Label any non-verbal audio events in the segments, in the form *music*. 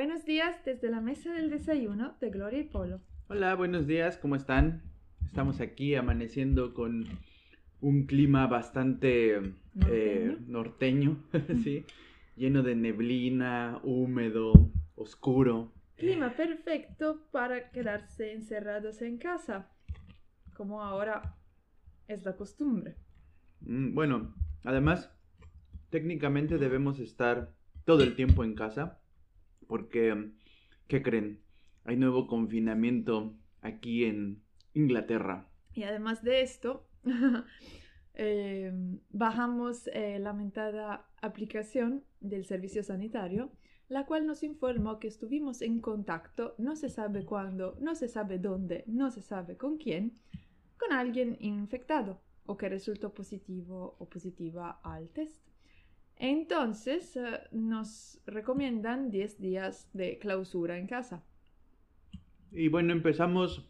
Buenos días desde la mesa del desayuno de Gloria y Polo. Hola, buenos días, ¿cómo están? Estamos aquí amaneciendo con un clima bastante eh, norteño, *laughs* sí, lleno de neblina, húmedo, oscuro. Clima perfecto para quedarse encerrados en casa, como ahora es la costumbre. Mm, bueno, además, técnicamente debemos estar todo el tiempo en casa, porque, ¿qué creen? Hay nuevo confinamiento aquí en Inglaterra. Y además de esto, *laughs* eh, bajamos eh, la lamentada aplicación del servicio sanitario, la cual nos informó que estuvimos en contacto, no se sabe cuándo, no se sabe dónde, no se sabe con quién, con alguien infectado o que resultó positivo o positiva al test. Entonces eh, nos recomiendan 10 días de clausura en casa. Y bueno, empezamos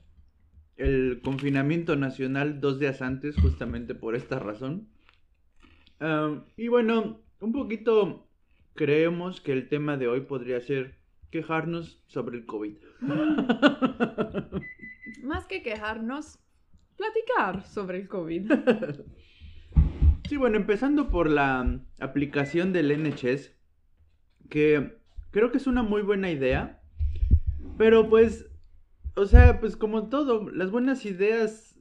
el confinamiento nacional dos días antes, justamente por esta razón. Y bueno, un poquito creemos que el tema de hoy podría ser quejarnos sobre el COVID. *laughs* Más que quejarnos, platicar sobre el COVID. *laughs* sí, bueno, empezando por la aplicación del NHS, que creo que es una muy buena idea, pero pues o sea, pues como todo, las buenas ideas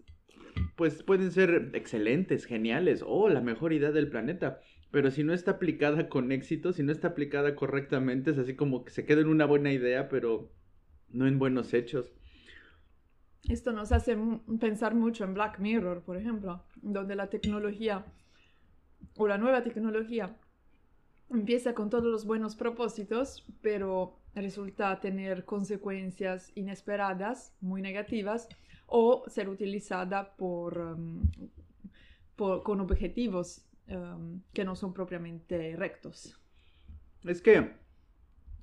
pues pueden ser excelentes, geniales, o la mejor idea del planeta. Pero si no está aplicada con éxito, si no está aplicada correctamente, es así como que se queda en una buena idea, pero no en buenos hechos. Esto nos hace pensar mucho en Black Mirror, por ejemplo, donde la tecnología o la nueva tecnología empieza con todos los buenos propósitos, pero resulta tener consecuencias inesperadas, muy negativas, o ser utilizada por, um, con objetivos um, que no son propiamente rectos. Es que,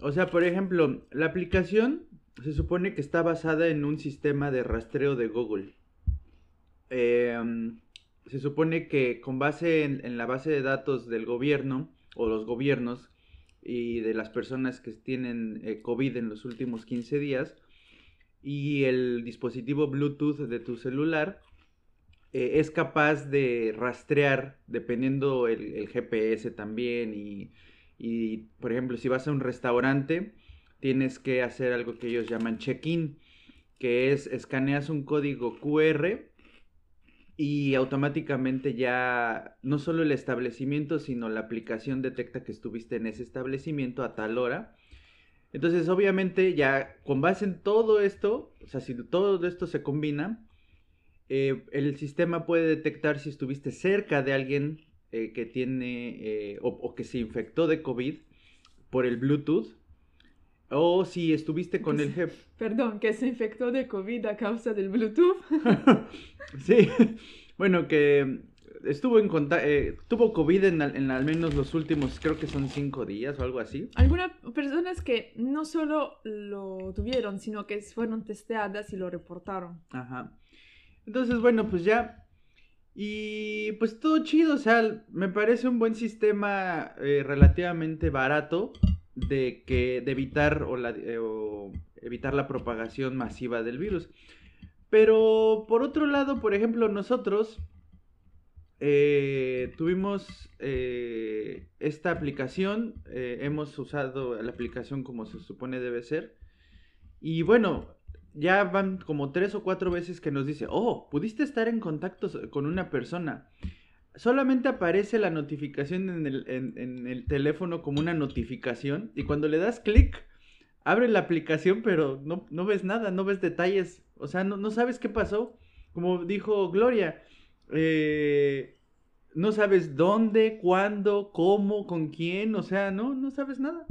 o sea, por ejemplo, la aplicación se supone que está basada en un sistema de rastreo de Google. Em, se supone que con base en la base de datos del gobierno o los gobiernos y de las personas que tienen eh, COVID en los últimos 15 días y el dispositivo Bluetooth de tu celular eh, es capaz de rastrear dependiendo el, GPS también y, y, por ejemplo si vas a un restaurante tienes que hacer algo que ellos llaman check-in que es escaneas un código QR y automáticamente ya no solo el establecimiento, sino la aplicación detecta que estuviste en ese establecimiento a tal hora. Entonces, obviamente, ya con base en todo esto, o sea, si todo esto se combina, eh, el sistema puede detectar si estuviste cerca de alguien eh, que tiene eh, o, que se infectó de COVID por el Bluetooth. O si estuviste con el jefe. *laughs* Perdón, que se infectó de COVID a causa del Bluetooth. *laughs* sí, *laughs* bueno, que estuvo en contacto, eh, tuvo COVID en, al menos los últimos, creo que son cinco días o algo así. Algunas personas que no solo lo tuvieron, sino que fueron testeadas y lo reportaron. Ajá. Entonces, bueno, pues ya. Y pues todo chido, o sea, me parece un buen sistema eh, relativamente barato de que de evitar o, la, eh, o evitar la propagación masiva del virus. Pero por otro lado, por ejemplo, nosotros eh, tuvimos eh, esta aplicación, hemos usado la aplicación como se supone debe ser. Y bueno, ya van como tres o cuatro veces que nos dice, oh, pudiste estar en contacto con una persona solamente aparece la notificación en el, teléfono como una notificación y cuando le das clic, abre la aplicación, pero no, no, ves nada, no ves detalles, o sea, no, no sabes qué pasó. Como dijo Gloria, eh, no sabes dónde, cuándo, cómo, con quién, o sea, no, no sabes nada.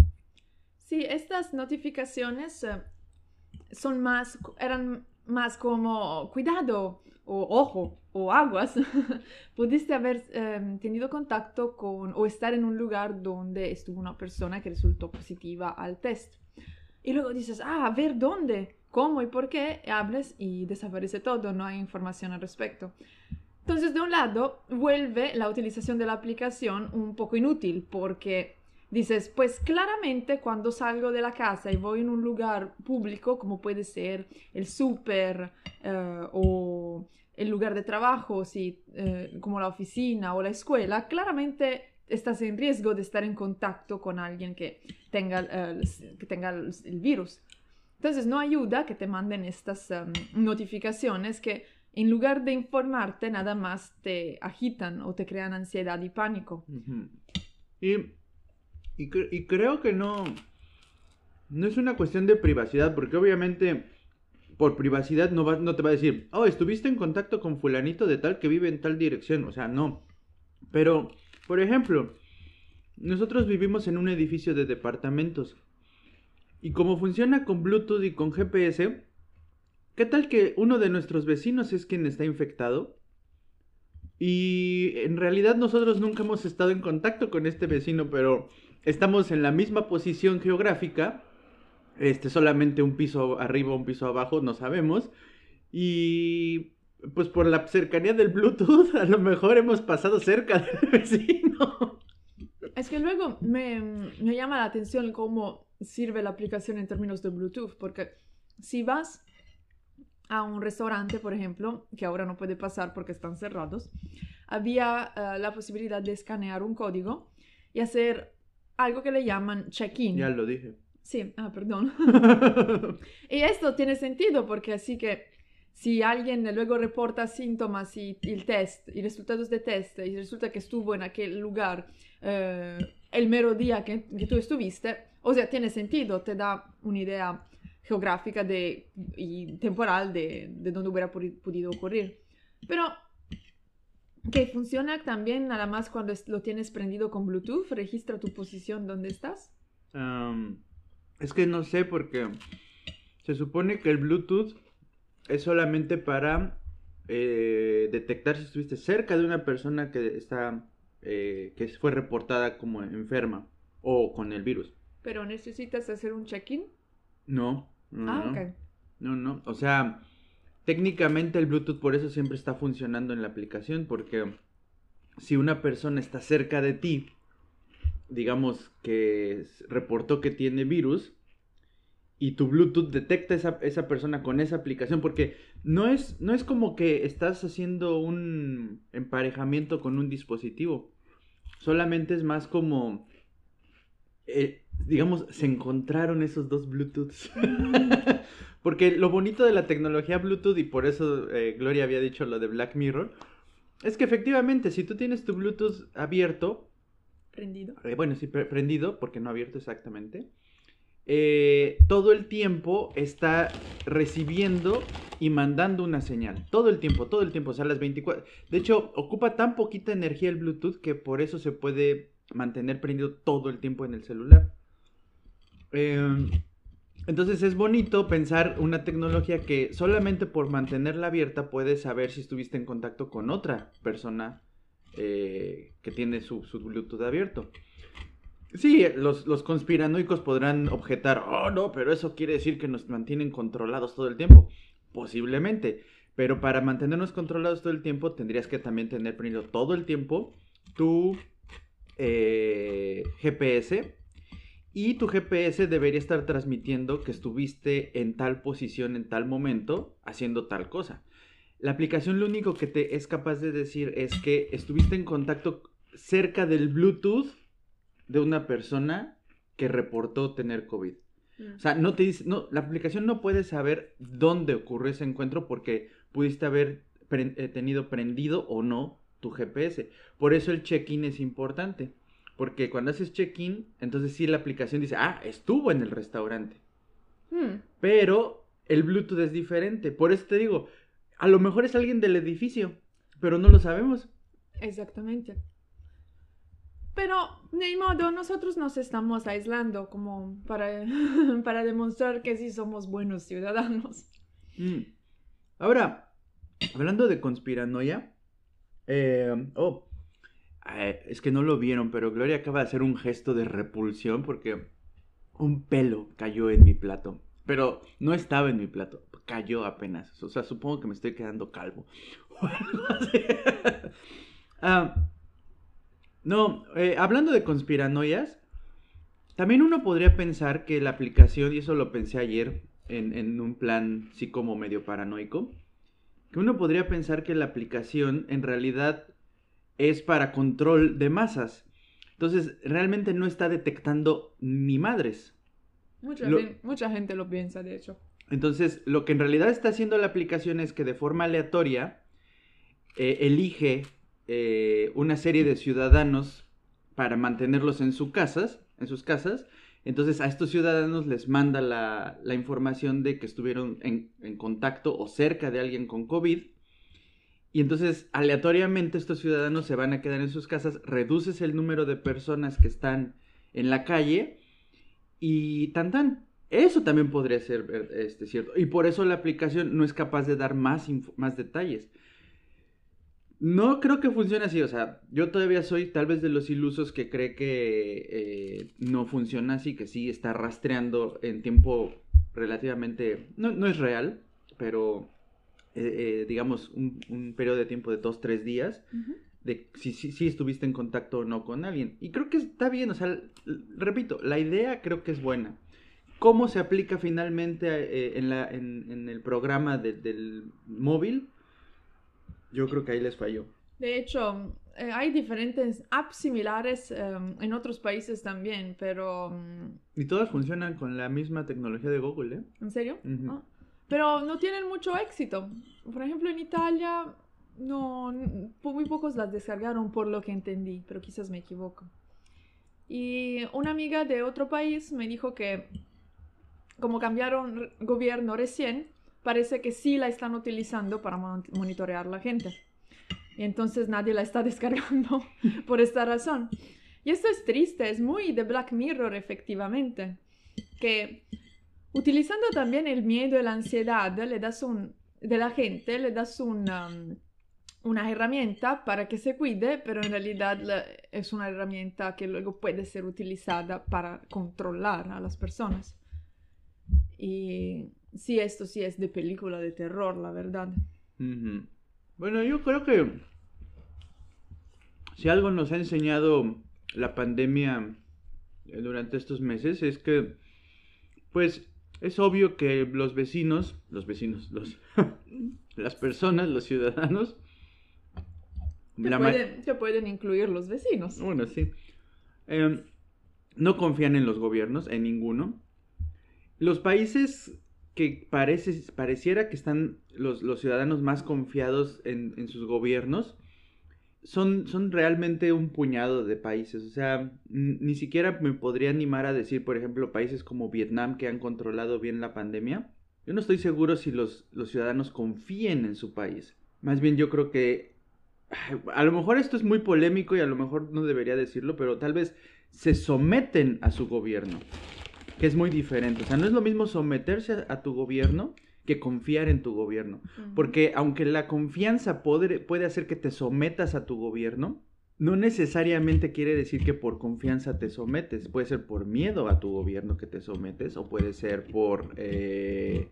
Sí, estas notificaciones eh, son más, eran más como, cuidado, o ojo, o aguas, *laughs* pudiste haber em, tenido contacto con o estar en un lugar donde estuvo una persona que resultó positiva al test. Y luego dices, ah, a ver dónde, cómo y por qué, hables y desaparece todo, no hay información al respecto. Entonces, de un lado, vuelve la utilización de la aplicación un poco inútil porque dices, pues claramente cuando salgo de la casa y voy en un lugar público, como puede ser el súper eh, o el lugar de trabajo, sí, eh, como la oficina o la escuela, claramente estás en riesgo de estar en contacto con alguien que tenga, eh, que tenga el virus. Entonces no ayuda que te manden estas em, notificaciones que en lugar de informarte nada más te agitan o te crean ansiedad y pánico. y, y, creo que no, no es una cuestión de privacidad, porque obviamente por privacidad no, va, no te va a decir, oh, estuviste en contacto con fulanito de tal que vive en tal dirección. O sea, no. Pero, por ejemplo, nosotros vivimos en un edificio de departamentos. Y como funciona con Bluetooth y con GPS, ¿qué tal que uno de nuestros vecinos es quien está infectado? Y en realidad nosotros nunca hemos estado en contacto con este vecino, pero estamos en la misma posición geográfica este, solamente un piso arriba, un piso abajo, no sabemos. Y pues por la cercanía del Bluetooth, *laughs* a lo mejor hemos pasado cerca del *laughs* vecino. Es que luego me, me llama la atención cómo sirve la aplicación en términos de Bluetooth, porque si vas a un restaurante, por ejemplo, que ahora no puede pasar porque están cerrados, había eh, la posibilidad de escanear un código y hacer algo que le llaman check-in. Ya lo dije. Sí, ah, perdón. *laughs* y esto tiene sentido porque así que si alguien luego reporta síntomas y, el test, y resultados de test, y resulta que estuvo en aquel lugar eh, el mero día que, que, tú estuviste, o sea, tiene sentido, te da una idea geográfica de, y temporal de, de donde hubiera podido ocurrir. Pero que funciona también nada más cuando lo tienes prendido con Bluetooth, registra tu posición donde estás. Es que no sé porque se supone que el Bluetooth es solamente para eh, detectar si estuviste cerca de una persona que está eh, que fue reportada como enferma o con el virus. Pero necesitas hacer un check-in. No. No, ah, no. No, no. O sea, técnicamente el Bluetooth por eso siempre está funcionando en la aplicación porque si una persona está cerca de ti digamos, que reportó que tiene virus y tu Bluetooth detecta esa, esa persona con esa aplicación, porque no es, no es como que estás haciendo un emparejamiento con un dispositivo, solamente es más como, eh, digamos, se encontraron esos dos Bluetooths. *laughs* porque lo bonito de la tecnología Bluetooth, y por eso eh, Gloria había dicho lo de Black Mirror, es que efectivamente, si tú tienes tu Bluetooth abierto, Prendido. Eh, bueno, sí, prendido, porque no abierto exactamente. Eh, todo el tiempo está recibiendo y mandando una señal. Todo el tiempo, todo el tiempo. O sea, las 24. De hecho, ocupa tan poquita energía el Bluetooth que por eso se puede mantener prendido todo el tiempo en el celular. Em, entonces es bonito pensar una tecnología que solamente por mantenerla abierta puedes saber si estuviste en contacto con otra persona eh, que tiene su, Bluetooth abierto. Sí, los, los, conspiranoicos podrán objetar, oh no, pero eso quiere decir que nos mantienen controlados todo el tiempo. Posiblemente, pero para mantenernos controlados todo el tiempo tendrías que también tener prendido todo el tiempo tu eh, GPS y tu GPS debería estar transmitiendo que estuviste en tal posición en tal momento haciendo tal cosa. La aplicación lo único que te es capaz de decir es que estuviste en contacto cerca del Bluetooth de una persona que reportó tener COVID. O sea, no te dice, no, la aplicación no puede saber dónde ocurrió ese encuentro porque pudiste haber eh, tenido prendido o no tu GPS. Por eso el check-in es importante. Porque cuando haces check-in, entonces sí la aplicación dice, ah, estuvo en el restaurante. Hmm. Pero el Bluetooth es diferente. Por eso te digo, a lo mejor es alguien del edificio, pero no lo sabemos. Exactamente. Pero, de modo, nosotros nos estamos aislando como para, *laughs* para demostrar que sí somos buenos ciudadanos. Mm. Ahora, hablando de conspiranoia, eh, oh, eh, es que no lo vieron, pero Gloria acaba de hacer un gesto de repulsión porque un pelo cayó en mi plato. Pero no estaba en mi plato, cayó apenas. O sea, supongo que me estoy quedando calvo. *laughs* *laughs* Ah, no, eh, hablando de conspiranoias, también uno podría pensar que la aplicación, y eso lo pensé ayer en, en un plan sí como medio paranoico, que uno podría pensar que la aplicación en realidad es para control de masas. Entonces, realmente no está detectando ni madres. Mucha, Lo- gen- mucha gente lo piensa, de hecho. Entonces, lo que en realidad está haciendo la aplicación es que de forma aleatoria eh, elige eh, una serie de ciudadanos para mantenerlos en sus casas, en sus casas. Entonces, a estos ciudadanos les manda la, la información de que estuvieron en, en contacto o cerca de alguien con COVID. Y entonces, aleatoriamente, estos ciudadanos se van a quedar en sus casas, reduces el número de personas que están en la calle y tan tan. Eso también podría ser este, cierto. Y por eso la aplicación no es capaz de dar más, más detalles. No creo que funcione así. O sea, yo todavía soy tal vez de los ilusos que cree que eh, no funciona así, que sí está rastreando en tiempo relativamente... No, no es real, pero eh, eh, digamos un, un periodo de tiempo de dos, tres días de si, si, si estuviste en contacto o no con alguien. Y creo que está bien, o sea, repito, la idea creo que es buena. ¿Cómo se aplica finalmente eh, en, la, en, en el programa de- del móvil? Yo creo que ahí les falló. De hecho, eh, hay diferentes apps similares eh, en otros países también, pero... mm, Y todas funcionan con la misma tecnología de Google, ¿eh? ¿En serio? Ujú. Ah. Pero no tienen mucho éxito. Por ejemplo, en Italia, no, muy pocos las descargaron por lo que entendí, pero quizás me equivoco. Y una amiga de otro país me dijo que como cambiaron gobierno recién, parece que sí la están utilizando para mon- monitorear la gente. Y entonces nadie la está *laughs* descargando *laughs* por esta razón. Y esto es triste, es muy de Black Mirror efectivamente, que utilizando también el miedo y la ansiedad le das un, de la gente, le das una, una herramienta para que se cuide, pero en realidad es una herramienta que luego puede ser utilizada para controlar a las personas. Y sí, esto sí es de película de terror, la verdad. Bueno, yo creo que si algo nos ha enseñado la pandemia eh, durante estos meses es que, pues, es obvio que los vecinos, los vecinos, los, *laughs* las personas, los ciudadanos, Que, la ma- pueden, que pueden incluir los vecinos. bueno, sí, em, no confían en los gobiernos, en ninguno. Los países que parece, pareciera que están los, los ciudadanos más confiados en, en sus gobiernos son, son realmente un puñado de países. O sea, ni siquiera me podría animar a decir, por ejemplo, países como Vietnam que han controlado bien la pandemia. Yo no estoy seguro si los, los ciudadanos confíen en su país. Más bien yo creo que a lo mejor esto es muy polémico y a lo mejor no debería decirlo, pero tal vez se someten a su gobierno, que es muy diferente. O sea, no es lo mismo someterse a, tu gobierno que confiar en tu gobierno. Porque aunque la confianza puede, puede hacer que te sometas a tu gobierno, no necesariamente quiere decir que por confianza te sometes. Puede ser por miedo a tu gobierno que te sometes o puede ser por... eh,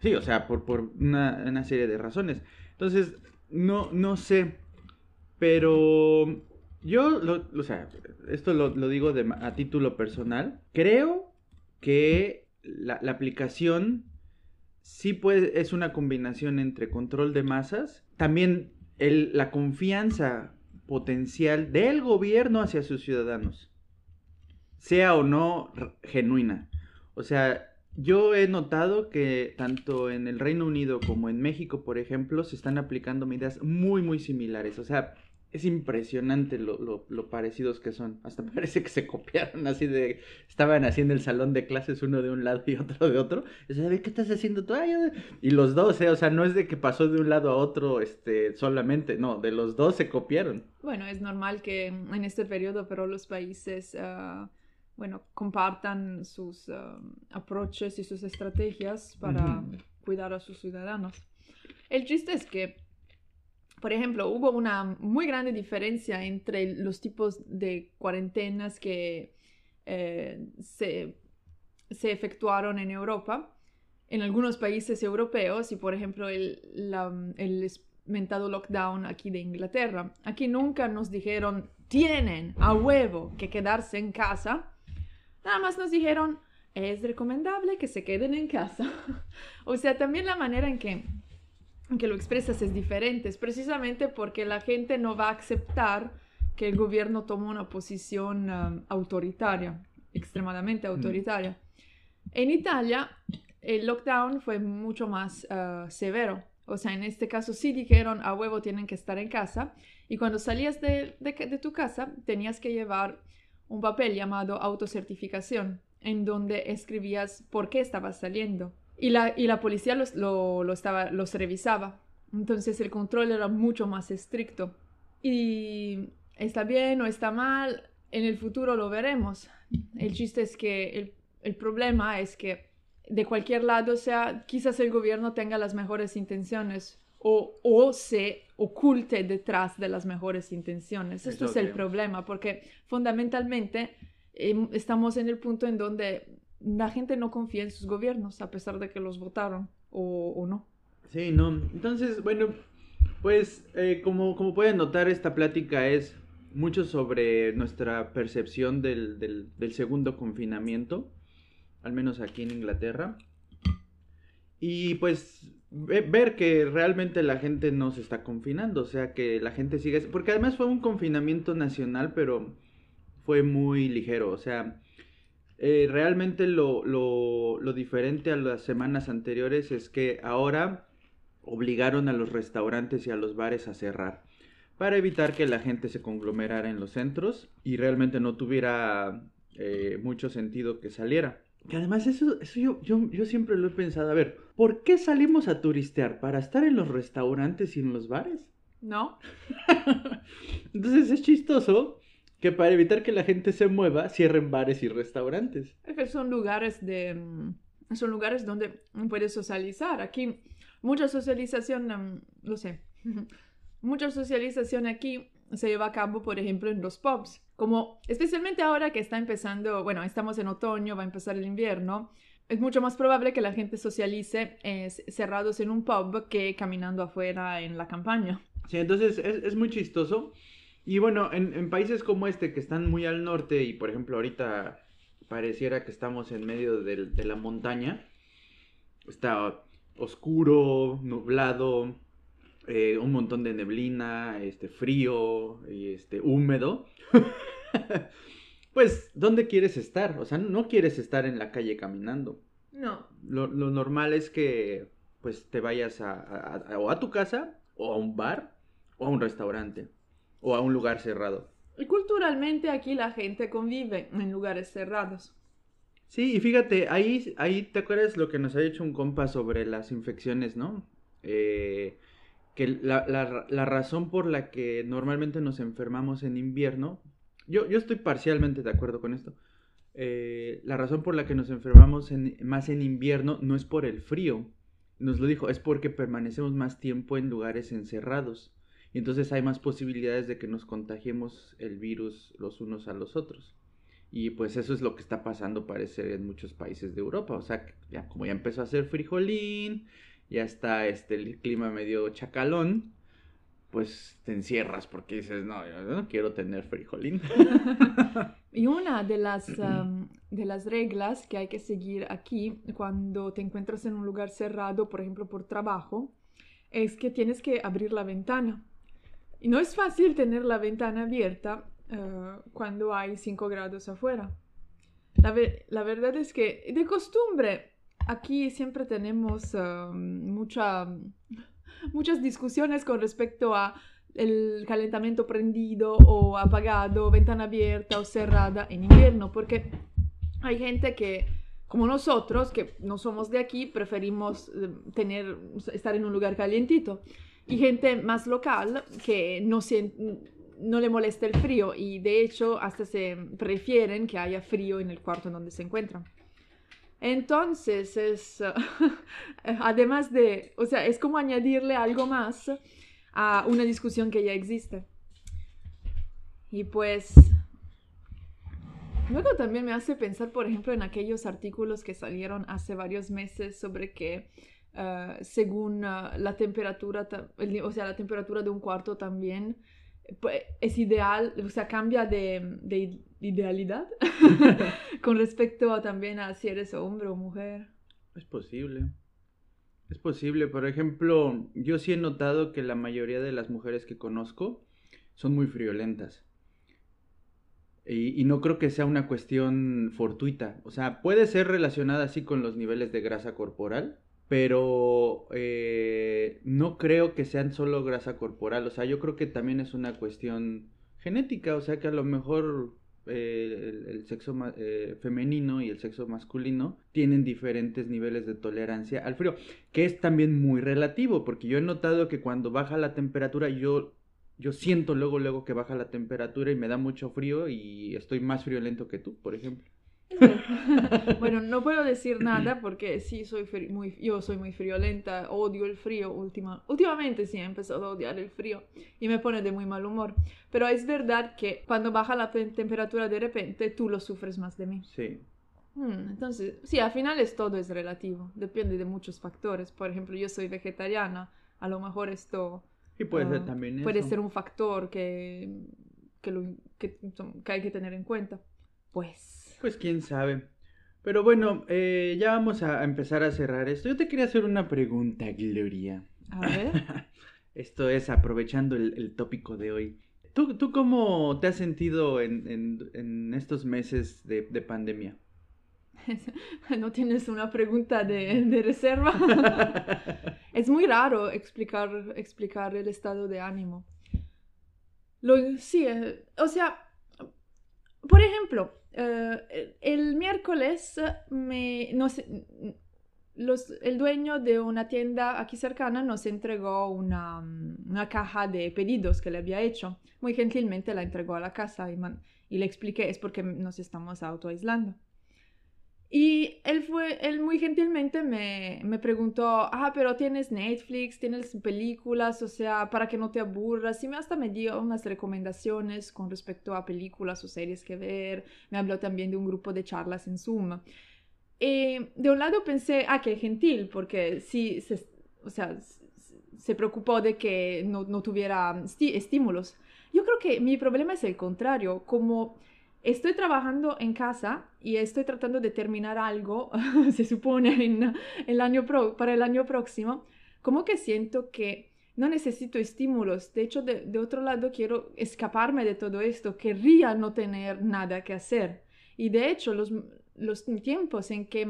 Sí, o sea, por, por una, una serie de razones. Entonces, no, no sé, pero yo, lo, o sea, esto lo, digo de a título personal, creo que la, aplicación sí puede, es una combinación entre control de masas, también el, la confianza potencial del gobierno hacia sus ciudadanos, sea o no genuina. O sea, yo he notado que tanto en el Reino Unido como en México, por ejemplo, se están aplicando medidas muy, muy similares. O sea, es impresionante lo, lo- lo parecidos que son. Hasta *laughs* parece que se copiaron así de... Estaban haciendo el salón de clases uno de un lado y otro de otro. O sea, "Ve, ¿qué estás haciendo tú? Y los dos, ¿eh? O sea, no es de que pasó de un lado a otro este, solamente. No, de los dos se copiaron. Bueno, es normal que en este periodo, pero los países, ah, bueno, compartan sus ah, approaches y sus estrategias para Ujú. cuidar a sus ciudadanos. El chiste es que, por ejemplo, hubo una muy grande diferencia entre los tipos de cuarentenas que eh, se, se efectuaron en Europa. En algunos países europeos y, por ejemplo, el, la- el mentado lockdown aquí de Inglaterra. Aquí nunca nos dijeron, tienen a huevo que quedarse en casa. Nada más nos dijeron, es recomendable que se queden en casa. *laughs* o sea, también la manera en que, en que lo expresas es diferente, es precisamente porque la gente no va a aceptar que el gobierno tome una posición um, autoritaria, extremadamente mm. autoritaria. En Italia, el lockdown fue mucho más uh, severo. O sea, en este caso sí dijeron a huevo tienen que estar en casa y cuando salías de, de tu casa tenías que llevar un papel llamado autocertificación en donde escribías por qué estabas saliendo. Y la, y la policía los, lo, estaba, los revisaba. Entonces el control era mucho más estricto. Y está bien o está mal, en el futuro lo veremos. El chiste es que el, el problema es que de cualquier lado, sea, quizás el gobierno tenga las mejores intenciones o, o se oculte detrás de las mejores intenciones. Esto es el problema, porque fundamentalmente Em, estamos en el punto en donde la gente no confía en sus gobiernos a pesar de que los votaron o, no. Sí, no. Entonces, bueno, pues eh, como, como pueden notar, esta plática es mucho sobre nuestra percepción del, del, segundo confinamiento, al menos aquí en Inglaterra. Y pues ver que realmente la gente no se está confinando, o sea que la gente sigue, porque además fue un confinamiento nacional, pero fue muy ligero. O sea, eh, realmente lo, lo, diferente a las semanas anteriores es que ahora obligaron a los restaurantes y a los bares a cerrar para evitar que la gente se conglomerara en los centros y realmente no tuviera eh, mucho sentido que saliera. Que además eso, eso yo, yo, yo, siempre lo he pensado, a ver, ¿por qué salimos a turistear? ¿Para estar en los restaurantes y en los bares? No. *laughs* Entonces es chistoso que para evitar que la gente se mueva, cierren bares y restaurantes. Es que son lugares de... Mm, son lugares donde puedes socializar. Aquí mucha socialización, mm, lo sé, *laughs* mucha socialización aquí se lleva a cabo, por ejemplo, en los pubs. Como especialmente ahora que está empezando, bueno, estamos en otoño, va a empezar el invierno, es mucho más probable que la gente socialice eh, cerrados en un pub que caminando afuera en la campaña. Sí, entonces es, es muy chistoso y bueno, en, países como este que están muy al norte y por ejemplo ahorita pareciera que estamos en medio de, la montaña, está oscuro, nublado, eh, un montón de neblina, este frío y este húmedo. *laughs* pues, ¿dónde quieres estar? O sea, no quieres estar en la calle caminando. No. Lo, normal es que pues te vayas a, o a tu casa, o a un bar, o a un restaurante o a un lugar cerrado. Y culturalmente aquí la gente convive en lugares cerrados. Sí, y fíjate, ahí, ahí te acuerdas lo que nos ha dicho un compa sobre las infecciones, ¿no? Eh, que la, la, razón por la que normalmente nos enfermamos en invierno, yo, yo estoy parcialmente de acuerdo con esto, eh, la razón por la que nos enfermamos más en invierno no es por el frío, nos lo dijo, es porque permanecemos más tiempo en lugares encerrados y entonces hay más posibilidades de que nos contagiemos el virus los unos a los otros. Y pues eso es lo que está pasando, parece, en muchos países de Europa. O sea, ya como ya empezó a hacer frijolín, ya está este, el clima medio chacalón, pues te encierras porque dices, no, yo no quiero tener frijolín. *laughs* y una de las, *clears throat* de las reglas que hay que seguir aquí cuando te encuentras en un lugar cerrado, por ejemplo, por trabajo, es que tienes que abrir la ventana. Y no es fácil tener la ventana abierta eh, cuando hay 5 grados afuera. La, la, verdad es que de costumbre aquí siempre tenemos um, mucha, *laughs* muchas discusiones con respecto a el calentamiento prendido o apagado, ventana abierta o cerrada en invierno, porque hay gente que, como nosotros, que no somos de aquí, preferimos eh, tener, estar en un lugar calientito y gente más local que no, no le molesta el frío y de hecho hasta se prefieren que haya frío en el cuarto en donde se encuentran. Entonces es, *laughs* además de, o sea, es como añadirle algo más a una discusión que ya existe. Y pues, luego también me hace pensar, por ejemplo, en aquellos artículos que salieron hace varios meses sobre que eh, según eh, la temperatura, o sea, la temperatura de un cuarto también pues, es ideal, o sea, cambia de, idealidad *laughs* con respecto también a si eres hombre o mujer. Es posible. Es posible. Por ejemplo, yo sí he notado que la mayoría de las mujeres que conozco son muy friolentas. Y, no creo que sea una cuestión fortuita. O sea, puede ser relacionada así con los niveles de grasa corporal, pero eh, no creo que sean solo grasa corporal. O sea, yo creo que también es una cuestión genética. O sea, que a lo mejor eh, el, sexo eh, femenino y el sexo masculino tienen diferentes niveles de tolerancia al frío, que es también muy relativo, porque yo he notado que cuando baja la temperatura yo yo siento luego, luego que baja la temperatura y me da mucho frío y estoy más friolento que tú, por ejemplo. *laughs* bueno, no puedo decir nada porque sí soy muy, yo soy muy friolenta, odio el frío última, últimamente sí he empezado a odiar el frío y me pone de muy mal humor. Pero es verdad que cuando baja la temperatura de repente tú lo sufres más de mí. Sí. Hmm, entonces, sí, al final es todo es relativo, depende de muchos factores. Por ejemplo, yo soy vegetariana, a lo mejor esto y puede ser ah, también Puede ser un factor que, que, lo, que, hay que tener en cuenta. Pues. Pues quién sabe. Pero bueno, eh, ya vamos a empezar a cerrar esto. Yo te quería hacer una pregunta, Gloria. A ver. *laughs* esto es aprovechando el, tópico de hoy. ¿Tú, ¿Tú, cómo te has sentido en, en, en estos meses de, de pandemia? *laughs* no tienes una pregunta de, de reserva. *laughs* es muy raro explicar, explicar el estado de ánimo. Lo, sí, eh, o sea, por ejemplo, eh, el miércoles me, no sé, los, el dueño de una tienda aquí cercana nos entregó una, una, caja de pedidos que le había hecho. Muy gentilmente la entregó a la casa y, y le expliqué, es porque nos estamos autoaislando. Y él fue, él muy gentilmente me, me, preguntó, ah, pero tienes Netflix, tienes películas, o sea, para que no te aburras. Y me hasta me dio unas recomendaciones con respecto a películas o series que ver. Me habló también de un grupo de charlas en Zoom. Y de un lado pensé, ah, qué gentil, porque sí, se, o sea, se preocupó de que no, no tuviera estímulos. Yo creo que mi problema es el contrario, como estoy trabajando en casa y estoy tratando de terminar algo, *laughs* se supone, en el año para el año próximo, como que siento que no necesito estímulos. De hecho, de, otro lado, quiero escaparme de todo esto. Querría no tener nada que hacer. Y de hecho, los, los tiempos en que,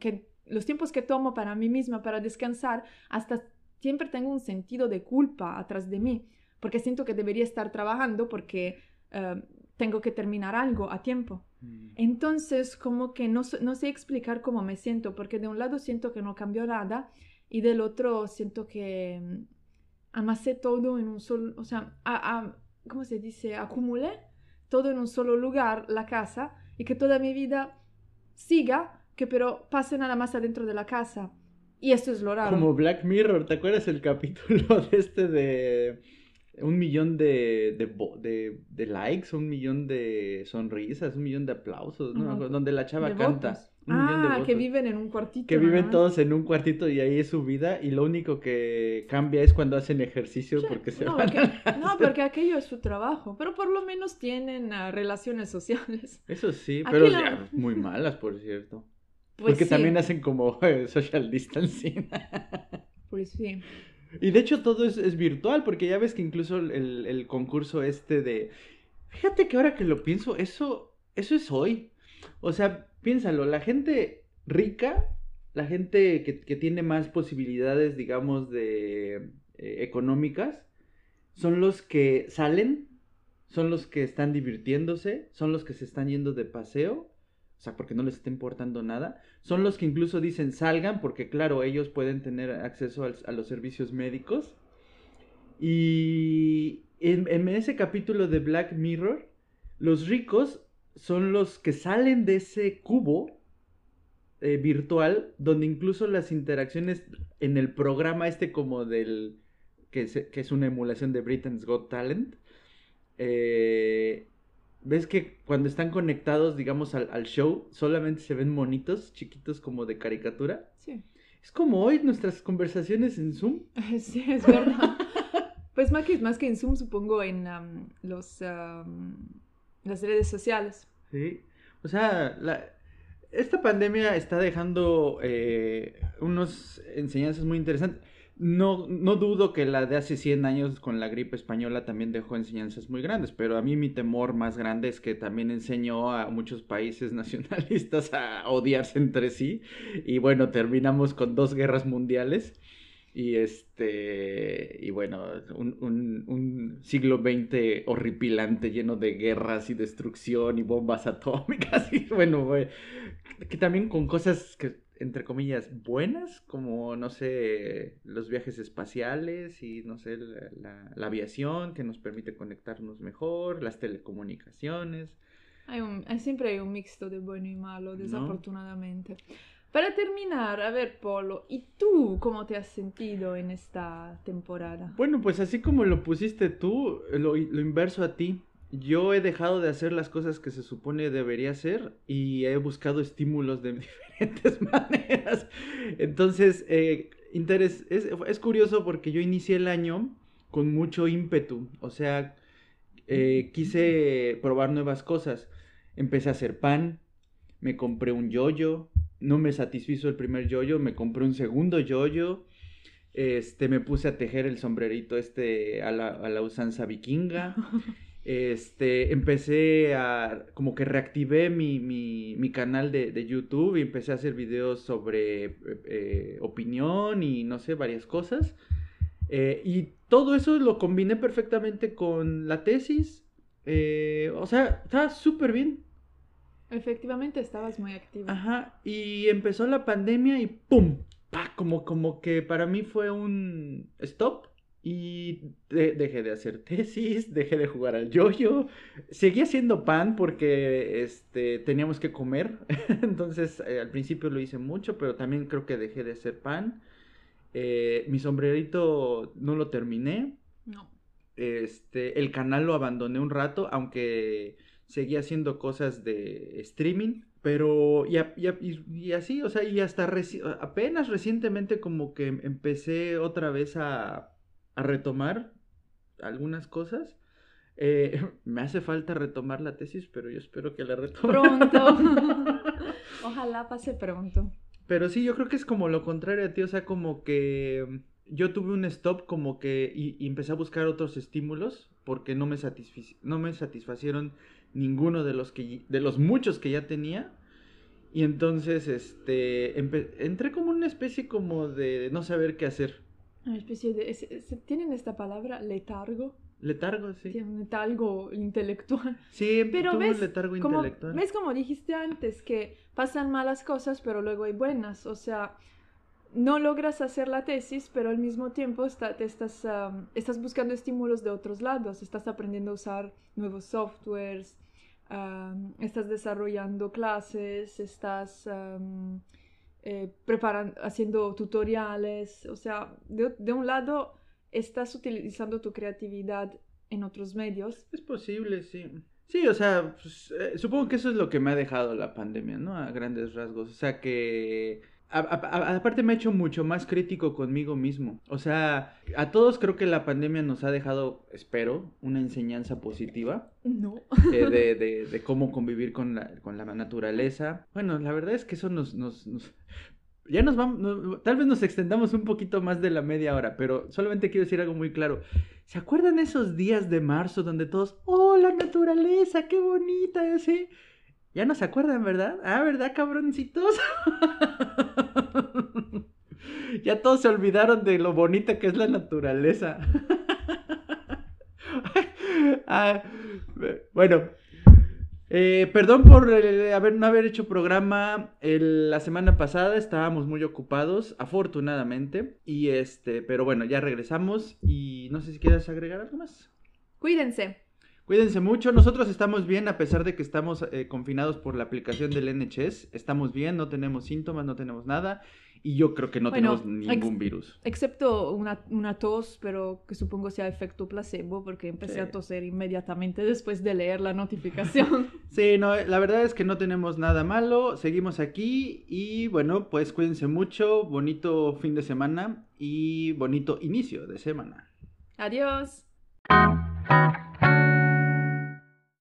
que, los tiempos que tomo para mí misma, para descansar, hasta siempre tengo un sentido de culpa atrás de mí, porque siento que debería estar trabajando porque eh, tengo que terminar algo a tiempo. Mm. Entonces, como que no, no, sé explicar cómo me siento, porque de un lado siento que no cambió nada y del otro siento que mm, amasé todo en un solo, o sea, a, ¿cómo se dice? Acumulé todo en un solo lugar, la casa, y que toda mi vida siga, que pero pase nada más adentro de la casa. Y esto es lo raro. Como Black Mirror, ¿te acuerdas el capítulo *laughs* de este de un millón de, de, de, likes, un millón de sonrisas, un millón de aplausos, ¿no? Donde la chava canta. ah, que viven en un cuartito. Que viven todos en un cuartito y ahí es su vida y lo único que cambia es cuando hacen ejercicio porque se no, van *laughs* No, porque aquello es su trabajo, pero por lo menos tienen ah, relaciones sociales. Eso sí, pero muy malas, por cierto. Pues porque también hacen como social distancing. *laughs* Pues sí. Y de hecho todo es, virtual, porque ya ves que incluso el, concurso este de... Fíjate que ahora que lo pienso, eso, eso es hoy. O sea, piénsalo, la gente rica, la gente que, tiene más posibilidades, digamos, de eh, económicas, son los que salen, son los que están divirtiéndose, son los que se están yendo de paseo, o sea, porque no les está importando nada, son los que incluso dicen salgan porque claro, ellos pueden tener acceso a los servicios médicos. Y en, ese capítulo de Black Mirror, los ricos son los que salen de ese cubo eh, virtual donde incluso las interacciones en el programa este como del que, que es una emulación de Britain's Got Talent eh, ves que cuando están conectados, digamos, al, show, solamente se ven monitos chiquitos como de caricatura. Sí. Es como hoy nuestras conversaciones en Zoom. *laughs* Sí, es verdad. *laughs* pues más que, más que en Zoom, supongo en los... las redes sociales. Sí, o sea, la, esta pandemia está dejando eh, unas enseñanzas muy interesantes. No, no dudo que la de hace 100 años con la gripe española también dejó enseñanzas muy grandes, pero a mí mi temor más grande es que también enseñó a muchos países *laughs* nacionalistas a odiarse entre sí y bueno, terminamos con dos guerras mundiales y este, y bueno, un, un, siglo XX horripilante, lleno de guerras y destrucción y bombas *laughs* atómicas. Y bueno, que también con cosas que, entre comillas, buenas, como, no sé, los viajes espaciales y, no sé, la, la, aviación que nos permite conectarnos mejor, las telecomunicaciones. Hay un, siempre hay un mixto de bueno y malo, desafortunadamente. Para terminar, a ver, Polo, ¿y tú cómo te has sentido en esta temporada? Bueno, pues así como lo pusiste tú, lo, lo, inverso a ti. Yo he dejado de hacer las cosas que se supone debería hacer y he buscado estímulos de *laughs* diferentes maneras. Entonces, eh, interés, es, es, curioso porque yo inicié el año con mucho ímpetu. O sea, eh, quise probar nuevas cosas. Empecé a hacer pan, me compré un yoyo, no me satisfizo el primer yoyo, me compré un segundo yoyo, este, me puse a tejer el sombrerito este a la, a la usanza vikinga, *laughs* este, empecé a, como que reactivé mi, mi, mi canal de, de, YouTube y empecé a hacer videos sobre eh, opinión y no sé, varias cosas. Eh, y todo eso lo combiné perfectamente con la tesis. Eh, o sea, está súper bien. Efectivamente estabas muy activo. Ajá, y empezó la pandemia y ¡pum! ¡Pah! Como, como que para mí fue un stop y dejé de hacer tesis, dejé de jugar al yoyo, seguí haciendo pan porque este, teníamos que comer, *laughs* entonces eh, al principio lo hice mucho, pero también creo que dejé de hacer pan. Eh, mi sombrerito no lo terminé. No. Este, el canal lo abandoné un rato, aunque seguía haciendo cosas de streaming, pero y, y, así, o sea, y hasta apenas recientemente como que empecé otra vez a, a retomar algunas cosas. Eh, *laughs* me hace falta retomar la tesis, pero yo espero que la retome. Pronto. *laughs* Ojalá pase pronto. Pero sí, yo creo que es como lo contrario a ti, o sea, como que yo tuve un stop como que y, empecé a buscar otros estímulos porque no me, no me satisfacieron ninguno de los, que, de los muchos que ya tenía. Y entonces, este, entré como una especie como de no saber qué hacer. Una especie de, ¿tienen esta palabra? Letargo. Letargo, sí. Tienen letargo intelectual. Sí, pero ves, un letargo intelectual. Ves como dijiste antes, que pasan malas cosas, pero luego hay buenas. O sea, no logras hacer la tesis, pero al mismo tiempo está, te estás, estás buscando estímulos de otros lados, estás aprendiendo a usar nuevos softwares, estás desarrollando clases, estás eh, preparando, haciendo tutoriales, o sea, de, de, un lado estás utilizando tu creatividad en otros medios. Es posible, sí. Sí, o sea, pues, eh, supongo que eso es lo que me ha dejado la pandemia, ¿no? A grandes rasgos. O sea, que aparte me ha hecho mucho más crítico conmigo mismo. O sea, a todos creo que la pandemia nos ha dejado, espero, una enseñanza positiva. No. Eh, de, de, de, cómo convivir con la, con la naturaleza. Bueno, la verdad es que eso nos... nos, ya nos vamos, tal vez nos extendamos un poquito más de la media hora, pero solamente quiero decir algo muy claro. ¿Se acuerdan esos días de marzo donde todos, oh, la naturaleza, qué bonita, así? Ya no se acuerdan, ¿verdad? Ah, ¿verdad, cabroncitos? *laughs* ya todos se olvidaron de lo bonita que es la naturaleza. *laughs* ah, bueno, eh, perdón por eh, haber, no haber hecho programa la semana pasada, estábamos muy ocupados, afortunadamente. Y este, pero bueno, ya regresamos y no sé si quieres agregar algo más. Cuídense. Cuídense mucho, nosotros estamos bien a pesar de que estamos eh, confinados por la aplicación del NHS, estamos bien, no tenemos síntomas, no tenemos nada y yo creo que no tenemos ningún virus. Excepto una, una, tos, pero que supongo sea efecto placebo porque empecé a toser inmediatamente después de leer la notificación. *laughs* sí, no, la verdad es que no tenemos nada malo, seguimos aquí y bueno, pues cuídense mucho, bonito fin de semana y bonito inicio de semana. Adiós.